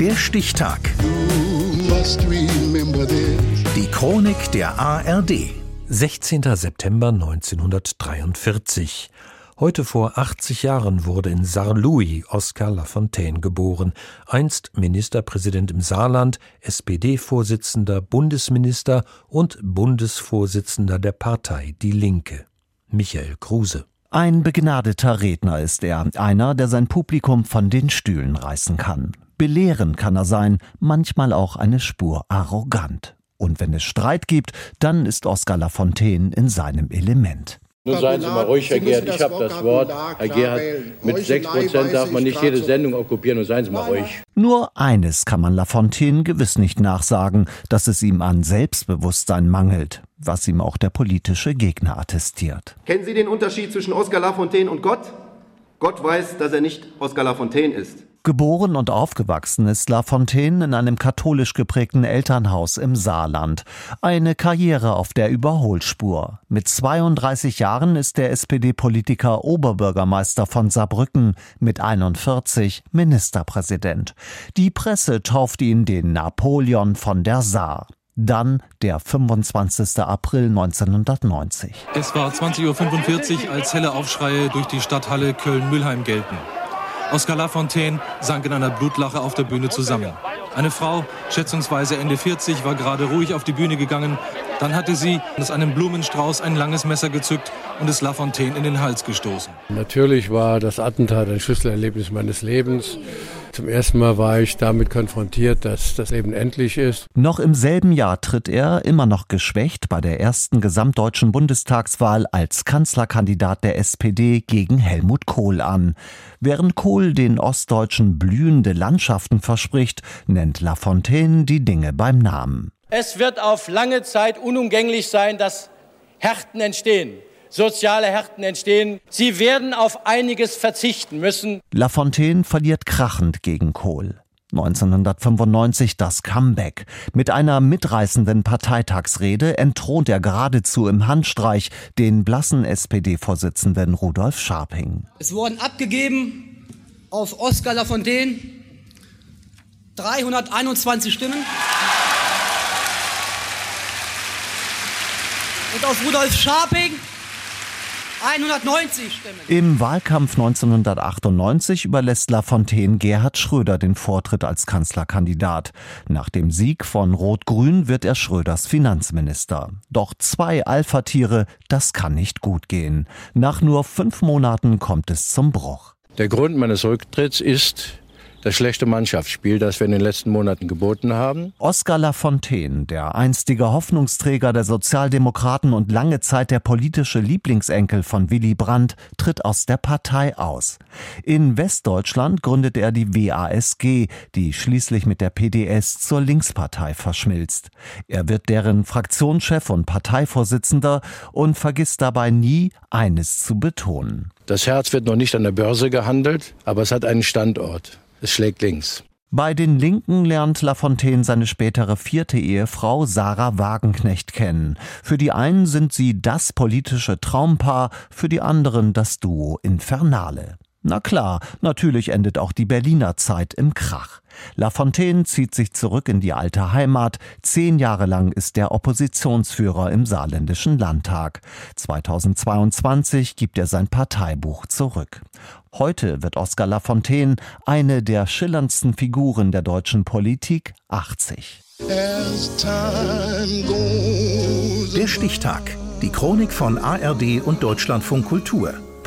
Der Stichtag. Die Chronik der ARD. 16. September 1943. Heute vor 80 Jahren wurde in Saarlouis Oskar Lafontaine geboren, einst Ministerpräsident im Saarland, SPD-Vorsitzender, Bundesminister und Bundesvorsitzender der Partei Die Linke. Michael Kruse. Ein begnadeter Redner ist er, einer, der sein Publikum von den Stühlen reißen kann. Belehren kann er sein, manchmal auch eine Spur arrogant. Und wenn es Streit gibt, dann ist Oskar Lafontaine in seinem Element. Nun seien Sie mal ruhig, Herr Gerhard, ich habe das Wort. Herr Gerhard, mit 6% darf man nicht jede Sendung okkupieren, nun seien Sie mal ruhig. Nur eines kann man Lafontaine gewiss nicht nachsagen, dass es ihm an Selbstbewusstsein mangelt, was ihm auch der politische Gegner attestiert. Kennen Sie den Unterschied zwischen Oskar Lafontaine und Gott? Gott weiß, dass er nicht Oskar Lafontaine ist. Geboren und aufgewachsen ist Lafontaine in einem katholisch geprägten Elternhaus im Saarland. Eine Karriere auf der Überholspur. Mit 32 Jahren ist der SPD-Politiker Oberbürgermeister von Saarbrücken, mit 41 Ministerpräsident. Die Presse tauft ihn den Napoleon von der Saar. Dann der 25. April 1990. Es war 20.45 Uhr, als helle Aufschreie durch die Stadthalle Köln-Müllheim gelten. Oskar Lafontaine sank in einer Blutlache auf der Bühne zusammen. Eine Frau, schätzungsweise Ende 40, war gerade ruhig auf die Bühne gegangen. Dann hatte sie aus einem Blumenstrauß ein langes Messer gezückt und es Lafontaine in den Hals gestoßen. Natürlich war das Attentat ein Schlüsselerlebnis meines Lebens. Zum ersten Mal war ich damit konfrontiert, dass das Leben endlich ist. Noch im selben Jahr tritt er, immer noch geschwächt, bei der ersten gesamtdeutschen Bundestagswahl als Kanzlerkandidat der SPD gegen Helmut Kohl an. Während Kohl den Ostdeutschen blühende Landschaften verspricht, nennt Lafontaine die Dinge beim Namen. Es wird auf lange Zeit unumgänglich sein, dass Härten entstehen soziale Härten entstehen. Sie werden auf einiges verzichten müssen. Lafontaine verliert krachend gegen Kohl. 1995 das Comeback. Mit einer mitreißenden Parteitagsrede entthront er geradezu im Handstreich den blassen SPD-Vorsitzenden Rudolf Scharping. Es wurden abgegeben auf Oskar Lafontaine 321 Stimmen. Und auf Rudolf Scharping 190 Stimmen. Im Wahlkampf 1998 überlässt Lafontaine Gerhard Schröder den Vortritt als Kanzlerkandidat. Nach dem Sieg von Rot-Grün wird er Schröders Finanzminister. Doch zwei Alpha-Tiere, das kann nicht gut gehen. Nach nur fünf Monaten kommt es zum Bruch. Der Grund meines Rücktritts ist das schlechte Mannschaftsspiel, das wir in den letzten Monaten geboten haben. Oskar Lafontaine, der einstige Hoffnungsträger der Sozialdemokraten und lange Zeit der politische Lieblingsenkel von Willy Brandt, tritt aus der Partei aus. In Westdeutschland gründet er die WASG, die schließlich mit der PDS zur Linkspartei verschmilzt. Er wird deren Fraktionschef und Parteivorsitzender und vergisst dabei nie, eines zu betonen. Das Herz wird noch nicht an der Börse gehandelt, aber es hat einen Standort. Es schlägt links. Bei den Linken lernt Lafontaine seine spätere vierte Ehefrau Sarah Wagenknecht kennen. Für die einen sind sie das politische Traumpaar, für die anderen das Duo Infernale. Na klar, natürlich endet auch die Berliner Zeit im Krach. Lafontaine zieht sich zurück in die alte Heimat. Zehn Jahre lang ist er Oppositionsführer im saarländischen Landtag. 2022 gibt er sein Parteibuch zurück. Heute wird Oskar Lafontaine eine der schillerndsten Figuren der deutschen Politik 80. Der Stichtag. Die Chronik von ARD und Deutschlandfunk Kultur.